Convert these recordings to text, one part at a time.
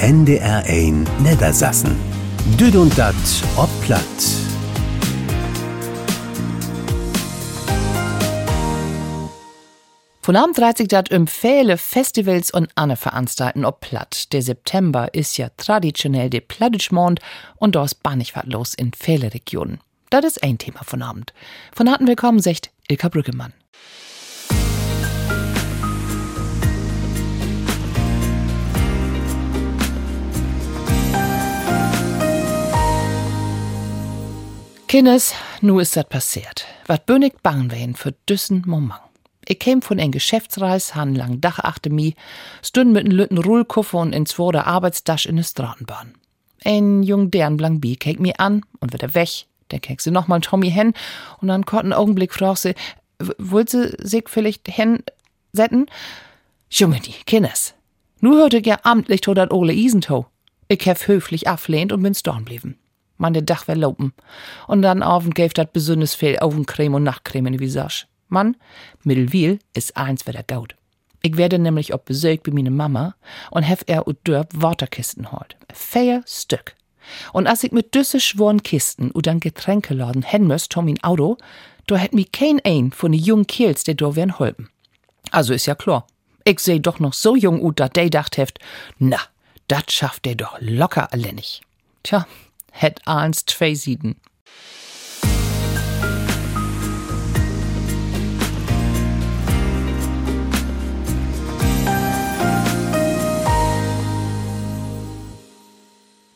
NDR1 Niedersassen. Düd und dat ob platt. Von Abend dreht sich dat viele Festivals und andere Veranstaltungen ob platt. Der September ist ja traditionell der Plattitschmond und da ist bannig los in viele Regionen. Das ist ein Thema von Abend. Von harten Willkommen, sagt Ilka Brüggemann. Kindes, nu ist dat passiert. Wat bönig bangen wir für düssen Moment. Ich käm von en Geschäftsreis, han lang Dach achte mi, stünd mit en lütten Rullkoffer und in zwoder Arbeitsdasch in de Straßenbahn. Ein jung deren blank bi mi an und wird er weg. Dann kek sie nochmal Tommy hen und dann kurzen Augenblick fragt sie, wollt sie sich vielleicht hen setten? Junge die, Kindes. Nu hörte ja amtlich to dat Ole Isentow. Ich hef höflich ablehnt und bin storn blieben man de Dach verlopen. Und dann Abend gäf dat besonders viel Augencreme und Nachtcreme in die Visage. Mann, Mittelwil ist eins wieder gaut. Ich werde nämlich ob Besuch bei meine Mama und hef er und dörp Waterkisten holt. Vier Stück. Und als ich mit düsse schworen Kisten und dann Getränkeladen hen müsst, Tom in Auto, da hätt mi kein ein von den jungen Kiels, der do wären holpen. Also ist ja klar. Ich seh doch noch so jung ut, dat de dacht heft, na, dat schafft der doch locker alleinig. Tja, het eins zwei Sieden.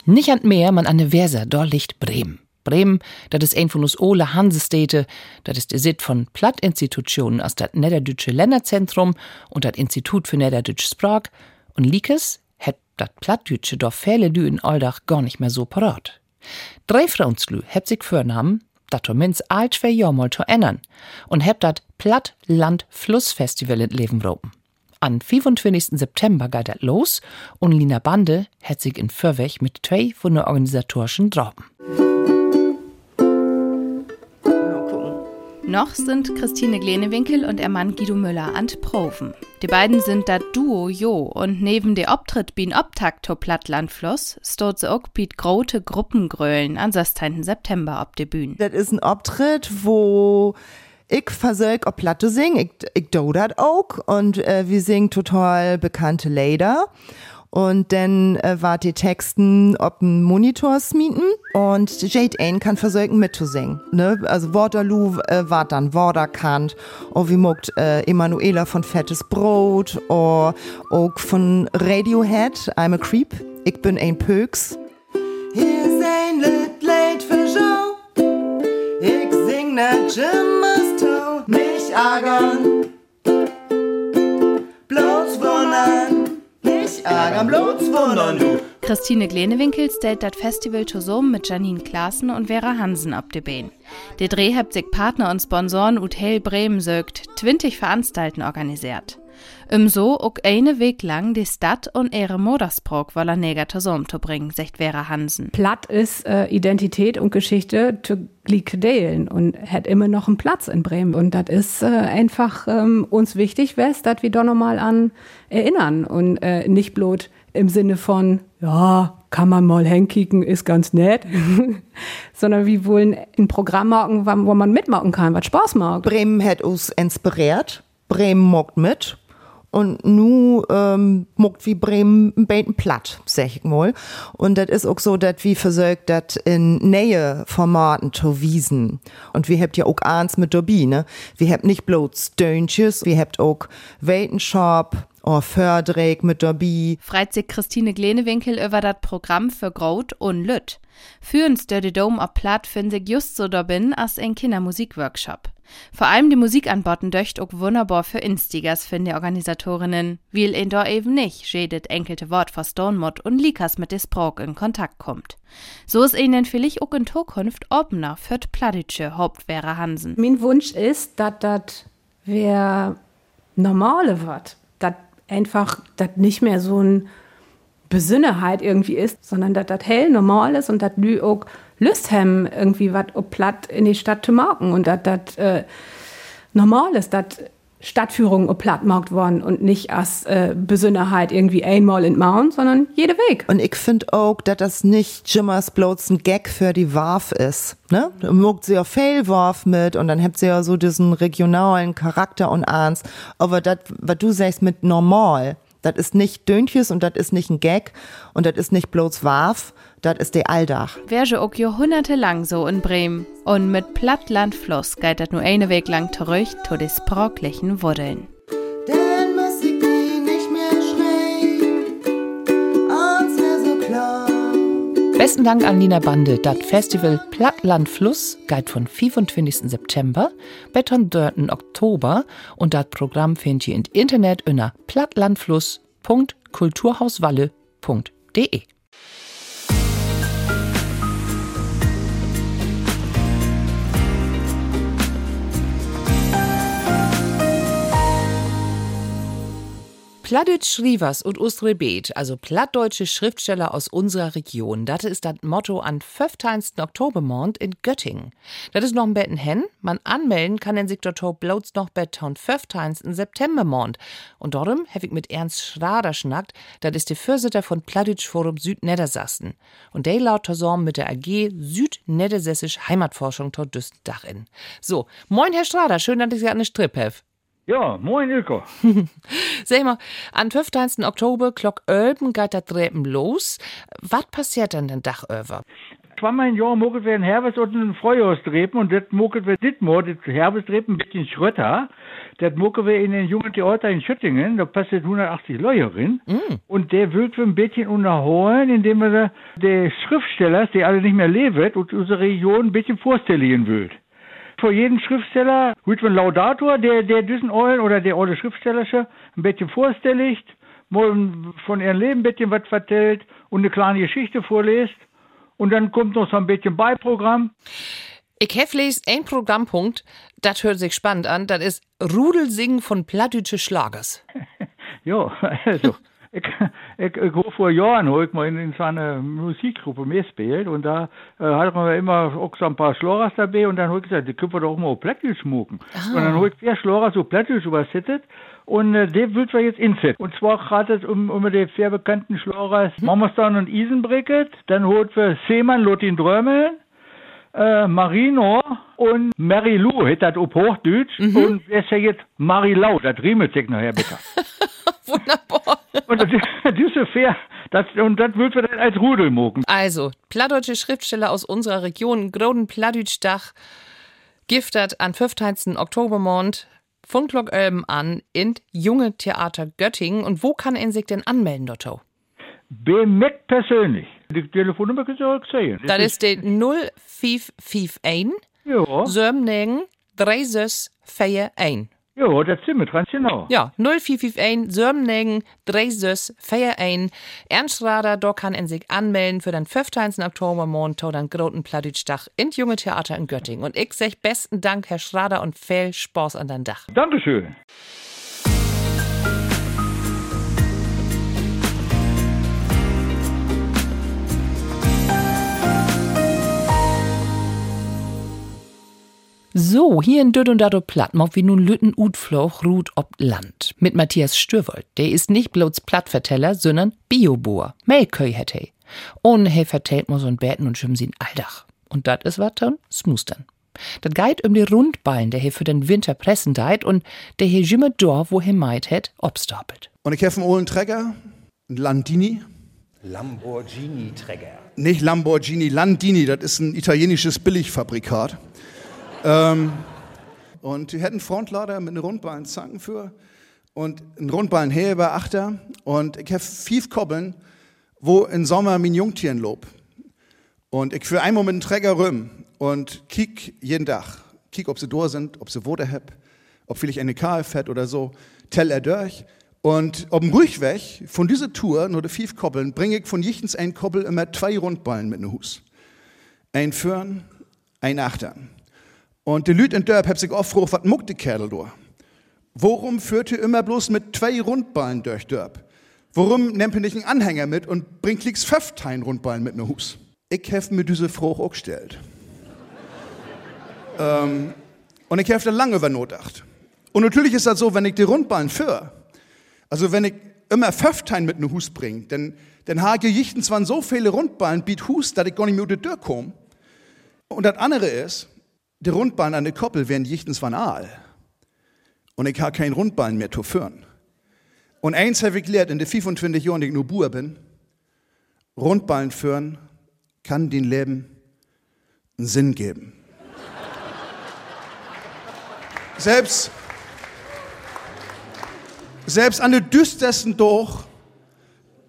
Nicht an mehr, man an de Weser, da liegt Bremen. Bremen, das ist ein von uns ole Hansestädte, das ist der Sit von Plattinstitutionen aus das Niederdeutsche Länderzentrum und das Institut für Niederdeutsche Sprach und Likes het dat Plattdeutsche doch viele Lü in Aldach gar nicht mehr so parat. Drei Frauenslü hebt sich vornahmen, dat minz alt zwei Jahr mal zu ändern und hebt dat Platt-Land-Fluss-Festival in Leben ropen. Am 25. September geht dat los und Lina Bande hat sich in Fürwech mit zwei von der organisatorischen Trauben. Noch sind Christine Glenewinkel und ihr Mann Guido Müller an Proven. Die beiden sind das Duo Jo und neben der Optritt bin Optakt to Plattlandfluss steht sie auch mit große Gruppengrölen am 16. September auf der Bühne. Das ist ein Optritt, wo ich versuche auf Platte singen. Ich, ich do das auch und äh, wir singen total bekannte Lieder und dann äh, war die Texten ob ein Monitor smieten und Jade Ain kann versuchen mitzusingen. Ne? Also Waterloo äh, war dann Waterkant, oder wie mogt äh, Emanuela von Fettes Brot, oder auch von Radiohead, I'm a Creep, ich bin ein Pöks. Hier ist ein Lit late für Show, ich sing net Jim ärgern, bloß wundern du. Christine Glenewinkel stellt das Festival zusammen mit Janine Klaassen und Vera Hansen ab de Bein. Der Dreh hat sich Partner und Sponsoren Hotel Bremen sögt, 20 Veranstalten organisiert. Um so auch eine Weg lang die Stadt und ihre Modersprog Neger zusammen zu bringen, sagt Vera Hansen. Platt ist äh, Identität und Geschichte zu delen und hat immer noch einen Platz in Bremen. Und das ist äh, einfach ähm, uns wichtig, wes, dass wir doch nochmal an erinnern und äh, nicht bloß im Sinne von, ja, kann man mal hinkicken, ist ganz nett, sondern wir wollen ein Programm machen, wo man mitmachen kann, was Spaß macht. Bremen hat uns inspiriert, Bremen mockt mit und nu ähm, muckt wie Bremen ein bisschen platt, sag ich mal. Und das ist auch so, dass wir versucht, das in Nähe Formaten zu wiesen. Und wir habt ja auch eins mit dabei, ne? Wir habt nicht bloß Dönches, wir habt auch Weltenshop, oh, Fördreck mit dabei. Freit sich Christine Glenewinkel über das Programm für Grot und Lütt. Führens der Dome auf Platt finde ich just so dabin als ein Kindermusikworkshop. Vor allem die Musikanboten döcht auch wunderbar für Instigers, finde die Organisatorinnen, weil in da eben nicht jedet enkelte Wort vor Stonemod und Likas mit des Sprach in Kontakt kommt. So ist ihnen vielleicht auch in Zukunft offener für die Pladitsche Hauptwehre Hansen. Mein Wunsch ist, dass das wer normale wird, dass einfach das nicht mehr so ein Besünneheit irgendwie ist, sondern dass das hell normal ist und dass Lü auch Lust haben, irgendwie was platt in die Stadt zu machen und dass das äh, normal ist, dass Stadtführungen plattmarkt worden und nicht als äh, Besünderheit irgendwie einmal in Mount, sondern jede Weg. Und ich finde auch, dass das nicht Jimmers bloß ein Gag für die Warf ist. Ne? Muckt sie ja Fehlwarf mit und dann habt sie ja so diesen regionalen Charakter und ahns. Aber das, was du sagst mit normal, das ist nicht Döntjes und das ist nicht ein Gag und das ist nicht bloß Warf, das ist der Alldach. Wäre auch jahrhundertelang so in Bremen. Und mit Plattlandfluss geht das nur eine Weg lang zurück zu den sprachlichen Wurdeln. Besten Dank an Nina Bande. Das Festival Plattlandfluss geht von 25. September zum 3. Oktober und das Programm findet ihr im Internet unter plattlandfluss.kulturhauswalle.de. Plattdeutsch Schrivers und Ustre Beet, also plattdeutsche Schriftsteller aus unserer Region, das ist das Motto an 15. Oktobermond in Göttingen. Das ist noch ein Betten hen, man anmelden kann den sich dort bloß noch bet 15. Septembermond. Und darum habe ich mit Ernst Schrader schnackt, das ist der Vorsitter von Plattdeutsch Forum Südniedersachsen. Und der laut zusammen mit der AG Südniedersächsisch Heimatforschung dort Dach in. So, moin Herr Schrader, schön, dass ich Sie an der Strip habe. Ja, moin Ilko. Sag mal, am 15. Oktober, Glock Ölben, geht das Treppen los. Was passiert dann den Dach über? Zweimal im Jahr moget wir ein Herbst und ein Frühjahrstrepen und das moget wir ditmor, das Herbsttrepen ein bisschen Schrötter. Das mogen wir in den jungen Theater in Schüttingen, da passiert 180 Leute rein. Mm. Und der wird wir ein bisschen unterholen, indem wir der Schriftsteller, die alle nicht mehr leben, und unsere Region ein bisschen vorstellen will für jeden Schriftsteller, gut ein Laudator, der, der diesen Eulen oder der alte Schriftstellerische ein bisschen vorstelligt, mal von ihrem Leben ein bisschen was vertellt und eine kleine Geschichte vorliest. Und dann kommt noch so ein bisschen Beiprogramm. Ich les ein Programmpunkt, das hört sich spannend an, das ist Rudelsingen von plattdeutsche Schlagers. ja, also. Ich, ich, ich habe vor Jahren hab ich mal in, in so einer Musikgruppe mitgespielt und da äh, hatten wir immer auch so ein paar Schlorers dabei und dann habe ich gesagt, die können wir doch mal auf Plättisch schmucken. Ah. Und dann habe ich vier Schlorers auf Plättisch übersetzt und äh, den will wir jetzt insetzen. Und zwar gerade um, um die sehr bekannten Schlorers mhm. Mammerstan und Isenbricket, dann holt wir Seemann Lotin Drömeln, äh, Marino und Mary Lou, hat das auf Hochdeutsch. Mhm. Und wer ist ja jetzt Marilau, das riemelt sich nachher bitte. Wunderbar. Und das, diese Fair, das, und das wird wir dann als Rudel mogen. Also, plattdeutsche Schriftsteller aus unserer Region, Groden Plattdeutschdach, giftet an 15. Oktobermond Funklock Elben an in Junge Theater Göttingen. Und wo kann er sich denn anmelden, Dotto? Mir persönlich. Die Telefonnummer kannst du auch sehen. Das ist die 0551 Ja, 7 36 41. ja, das wir ganz genau. Ja, 0451 7 36 41. Ernst Rader, da kann er sich anmelden für den 15. Oktober Montag, dann Groten Plattdeutschdach in Junge Theater in Göttingen. Und ich sag besten Dank, Herr Schrader, und viel Spaß an den Dach. Dankeschön. So, hier in Död und Dado Platt, mock wie nun Lütten Utfloch ruht ob Land. Mit Matthias Stürwold. Der ist nicht bloß Plattverteller, sondern Bioboer. Melköi hätte he. Und he vertellt mo so'n Bäten und schimmen sie Alldach. Und dat is wat dann? Smustern. Dat geht um die Rundballen, der he für den Winter pressen deit und der he jimme dor, wo he meid het, obstapelt. Und ich habe einen ollen Träger, einen Landini. Lamborghini-Träger. Nicht Lamborghini, Landini, das ist ein italienisches Billigfabrikat. Ähm, und die hätten Frontlader mit einem Rundballen Zanken für und einen Rundballen Heber Achter und ich habe fünf Kobbeln, wo im Sommer mein Jungtieren lob. Und ich für einmal mit dem Träger rüm und kiek jeden Tag. Kiek, ob sie da sind, ob sie Woder hab, ob vielleicht eine Karl fährt oder so. Tell er durch. Und auf dem Rückweg von dieser Tour, nur die fünf Koppeln, bringe ich von jichtens ein Koppel immer zwei Rundballen mit in Hus. Ein Föhren, ein Achtern. Und die Lüt in Dörp hab sich oft gefragt, was muckt die Kerl da? Warum führt ihr immer bloß mit zwei Rundballen durch Dörp? Warum nehmt ihr nicht einen Anhänger mit und bringt lieg's fünftein Rundballen mit in Hus? Ich hab mir diese Frage auch gestellt. ähm, und ich hab da lange über nachgedacht. Und natürlich ist das so, wenn ich die Rundballen für, also wenn ich immer Pföftein mit einem Hus bringe, denn, dann habe ich jichten zwar so viele Rundballen, biet Hus, dass ich gar nicht mehr unter Tür komme. Und das andere ist, die Rundballen an der Koppel werden jichtens van Aal. Und ich habe keinen Rundballen mehr zu führen. Und eins habe ich gelernt in den 25 Jahren, die ich nur Buhr bin, Rundballen führen kann den Leben einen Sinn geben. Selbst, selbst an der düstersten Doch,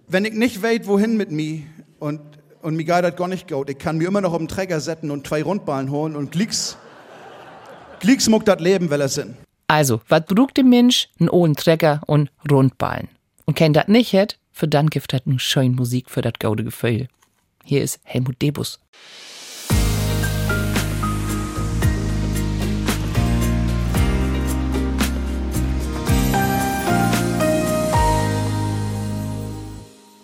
wenn ich nicht weiß, wohin mit mir und, und mir geht das gar nicht gut, ich kann mir immer noch auf den Träger setzen und zwei Rundballen holen und glicks, glicks muckt das Leben, weil er sind. Also, was braucht der Mensch? Ein ohn Träger und Rundballen. Und kennt das nicht hat, für dann gibt das nun schön Musik für das gaude Gefühl. Hier ist Helmut Debus.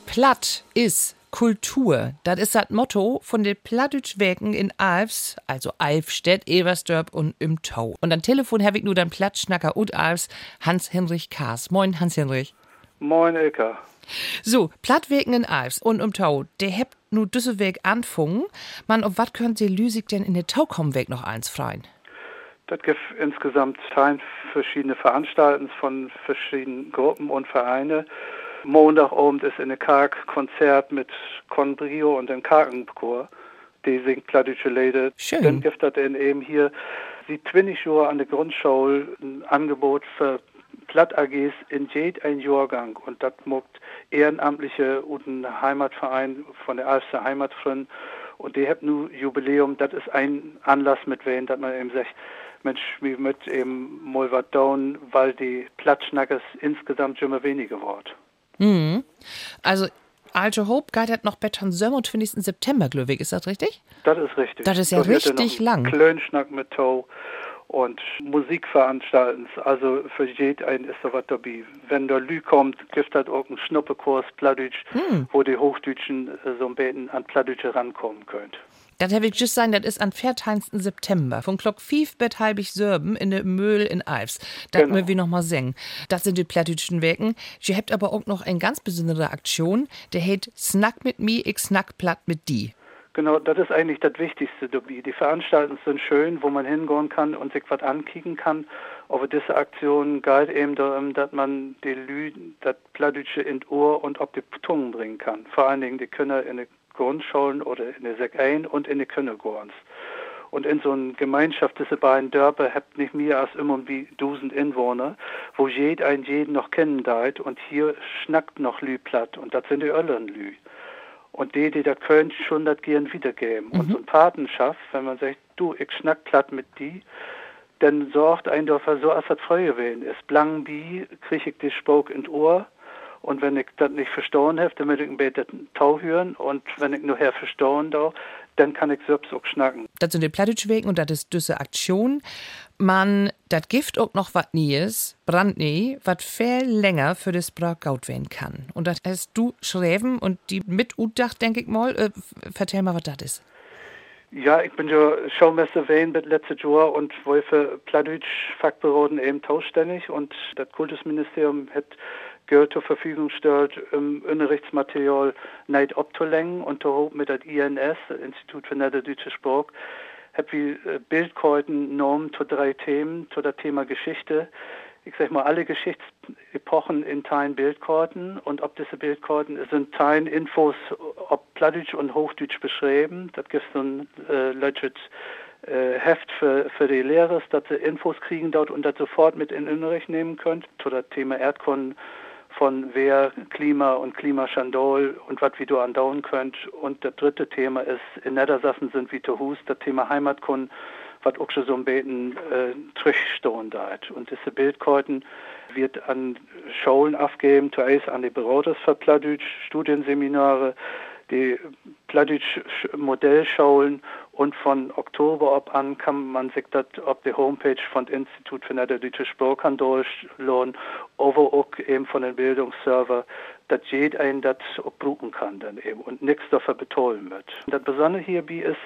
Platt ist Kultur. Das ist das Motto von den Plattdeutschwerken in Alfs, also Alfstedt, Eversdorp und im Tau. Und am Telefon habe ich nur den Plattschnacker und Alfs, Hans-Henrich Kaas. Moin, Hans-Henrich. Moin, Ilka. So, Plattwerken in Alfs und im Tau, der habt nur Düsselweg anfangen. Man, auf was könnt ihr Lüsig denn in der Taukomweg noch eins freien? Das gibt insgesamt verschiedene Veranstaltungen von verschiedenen Gruppen und Vereine. Montagabend ist in der Karg Konzert mit Conbrio und dem Kargenchor. Die singt plattdeutsche Lieder. Schön. Dann gibt es eben hier die 20 Jahre an der Grundschule ein Angebot für Platt AGs in jed ein Jahrgang und das muckt Ehrenamtliche und ein Heimatverein von der Alster Heimatfreund und die haben nun Jubiläum, das ist ein Anlass mit wen, dass man eben sagt, Mensch, wie mit eben mal was down, weil die Plattschnackers insgesamt schon immer weniger geworden. Mhm. Also, Alte Hope geht noch besser am 27. September, glaube ich. Ist das richtig? Das ist richtig. Das ist ja Da wird richtig lang. Klönschnack mit Tau und Musikveranstaltens. Also für jeden einen ist da was dabei. Wenn der Lü kommt, gibt es auch einen Schnuppekurs Plattdeutsch, Hm. wo die Hochdeutschen äh, so ein bisschen an Plattdeutsche rankommen könnt. Das habe ich just sagen, das ist am 14. September. Von Glock 5 bis halbig Sörben in der Mühl in Alfs. Das Genau. müssen wir noch mal singen. Das sind die plattdütschen Werken. Sie habt aber auch noch eine ganz besondere Aktion, der heißt Snack mit mi, ich snack platt mit die. Genau, das ist eigentlich das Wichtigste. Die Veranstaltungen sind schön, wo man hingehen kann und sich was ankicken kann. Aber diese Aktion geht eben darum, dass man die Lü, das Plattdeutsche in Ohr und auf die Zungen bringen kann. Vor allen Dingen die Kinder in die Grundschulen oder in die Säckeien und in die Kindergorns. Und in so einer Gemeinschaft, diese beiden Dörfer, habt nicht mehr als immer wie 1000 Inwohner, wo jed ein jeden noch kennen deit und hier schnackt noch Lü platt und das sind die Öllern Lü. Und die, die da können, schon das gern wiedergeben. Und so eine Patenschaft, wenn man sagt, du, ich schnack platt mit die, dann sorgt ein Dörfer so, als das früher gewesen ist. Blang bi, krieg ich die Spok in Ohr. Und wenn ich das nicht verstauen habe, dann will ich ein bisschen Tau hören. Und wenn ich nur her verstauen darf, dann kann ich selbst auch schnacken. Das sind die plattdütschen Werken und das ist diese Aktion. Man, das Gift auch noch was Nies, brandneu, was viel länger für das Braugaut werden kann. Und das hast du schreiben und die mit Utdach, denke ich mal. Äh, vertell mal, was das ist. Ja, ich bin ja Schaumeister Wien bis letztes Jahr und für Plattdeutsch Fachbüroden eben tauständig und das Kultusministerium hat Geld zur Verfügung gestellt, um Unterrichtsmaterial nicht abzulenken und da mit das INS, das Institut für Niederdeutsche Sprache, hab wie äh, Bildkarten genommen zu drei Themen, zu das Thema Geschichte. Ich sag mal, alle Geschichtsepochen in Teilen Bildkarten und ob diese Bildkarten sind Teilen Infos, ob Plattdeutsch und Hochdeutsch beschrieben. Das gibt so ein äh, Leutschitz äh, Heft für, für die Lehrer, dass sie Infos kriegen dort und das sofort mit in den Unterricht nehmen könnt. Zu das Thema Erdkunde von Wehr, Klima und Klimaschandol und was wir da andauern könnt. Und das dritte Thema ist, in Niedersachsen sind wir zu Hus, das Thema Heimatkunde, was auch schon so ein bisschen äh, zurückstehen da. Und diese Bildkarten wird an Schulen abgeben, zuerst an die Beraters für Plattdeutsch, Studienseminare, die Plattdeutsch Modellschulen und von Oktober ab an kann man sich das auf der Homepage von Institut für Niederdeutsche Sprache durchladen, aber auch eben von den Bildungsserver, dass jeder einen das auch brauchen kann dann eben und nichts dafür betollen wird. Und das Besondere hierbei ist,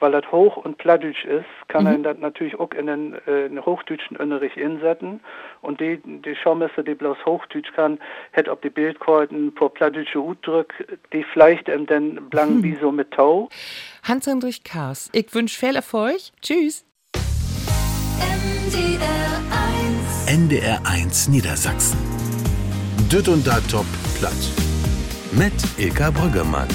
weil das hoch und plattdeutsch ist, kann mhm. man das natürlich auch in den, äh, in den hochdeutschen Unterricht insetzen und die, die Schaumesser, die bloß hochdeutsch kann, hätte auf die Bildkarten pro plattdeutsche Utdrück, die vielleicht ähm, dann blank hm. wie so mit Tau. Hans-Hendrich Kars, ich wünsche viel Erfolg. Tschüss. NDR 1 NDR 1 Niedersachsen. Düt und da top platt. Mit Ilka Brüggemann.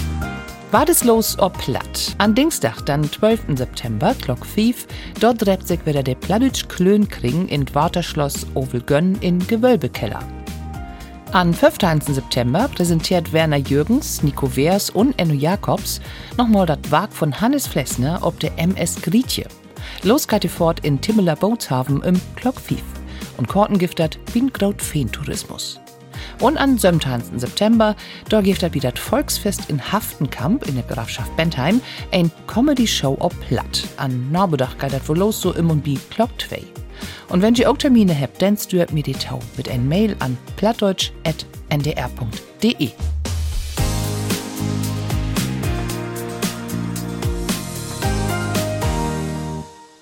War das los ob platt? An Dienstag, dann 12. September, Glock 5, dort dreht sich wieder der Plattdeutsch Klönkring in Waterschloss Ovelgönn in Gewölbekeller. Am 15. September präsentiert Werner Jürgens, Nico Wehrs und Enno Jakobs nochmal das Wag von Hannes Flessner ob der MS Grietje. Los geht fort in Timmeler Bootshafen im Glock 5 und Korten giftert wie ein Graut Feentourismus. Und am 17. September, da gibt es wieder das Volksfest in Haftenkamp in der Grafschaft Bentheim, ein Comedy-Show auf Platt. An Nabudach geht das wohl los so im und bi Glock 2. Und wenn ihr auch Termine habt, dann stört mir die Tau mit ein Mail an plattdeutsch.ndr.de.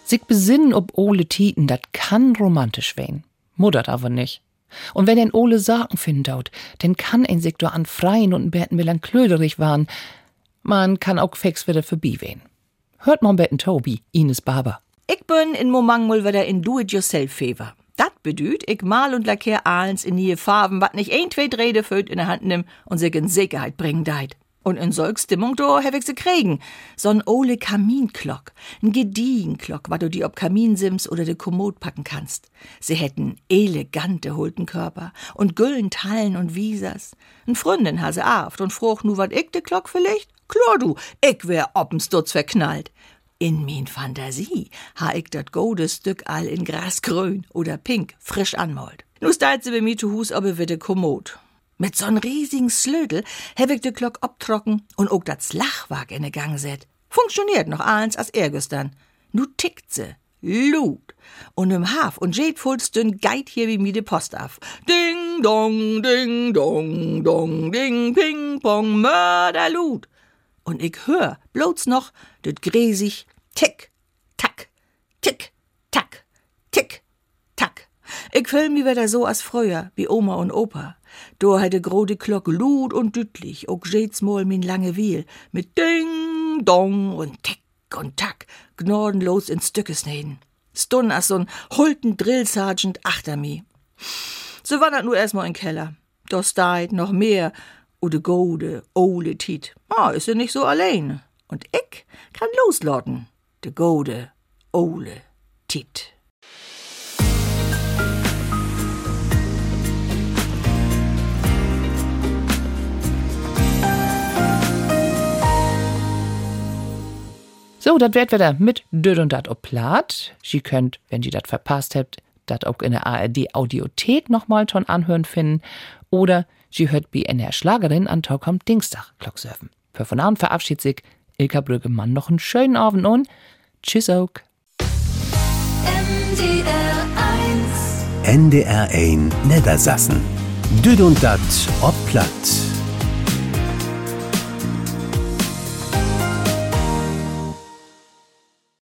Sich besinnen ob ole Titen, dat kann romantisch wehen. Muddert aber nicht. Und wenn ein Ole Saken findet, dann kann ein sich an freien und Betten melanklöderig waren. Man kann auch fix wieder vorbei wehen. Hört man Betten Tobi, Ines Barber. Ich bin in Momang mal wieder in Do-it-yourself-Fever. Dat bedüht, ich mal und lackier ahlens in die Farben, wat nicht ein, zwei Drehde föt in der Hand nimm und sich in Sicherheit bringen deit. Und in solch Stimmung do hab ich sie kriegen. So'n ole Kaminklock, n Gedienklock, wat du die ob Kaminsims oder de Kommod packen kannst. Sie hätten elegante Hultenkörper und güllen Tallen und Wiesers. N Fründin hase aft und froch nu wat ich de Glock vielleicht? Klar du, ich wär ob'n Stutz verknallt. In min Fantasie ha ich dat gode Stück all in Grasgrün oder Pink frisch anmolt. Nu steit sie bei mir zu Hus aber wieder kommod. Mit so'n riesigen Slödel ich de Glock obtrocken und auch dat Lachwag in de Gang set. Funktioniert noch eins als ergestern. Nu tickt se. Lut. Und im Haf und jet fullstün geit hier wie mi de Post af. Ding dong, ding dong, dong, ding, ping pong, Mörderlut. Und ich hör bloß noch det gräsig tick, tack, tick, tack, tick. Ich fühl mi wieder so als früher, wie Oma und Opa. Do hätte grode Glock lud und dütlich, ook jets mal min lange Wiel, mit Ding, Dong und Tick und Tack, gnordenlos in Stücke sneden. Stun as so'n hulten Drillsergeant achter mi. So war dat nur erstmal in Keller. Das deit noch mehr, o de gode, ole Tit. Ah, is er nicht so allein. Und ich kann loslauten, de gode, ole Tit. So, das wird wieder mit Död und Dat Plat. Sie könnt, wenn Sie das verpasst habt, das auch in der ARD Audiothek nochmal schon anhören finden. Oder Sie hört der Schlagerin an Tag am Dienstag Glocksurfen. Für von Abend verabschiedet sich Ilka Brüggemann noch einen schönen Abend und Tschüss auch. NDR 1 NDR 1 Niedersassen. Düd und Dat ob Platt.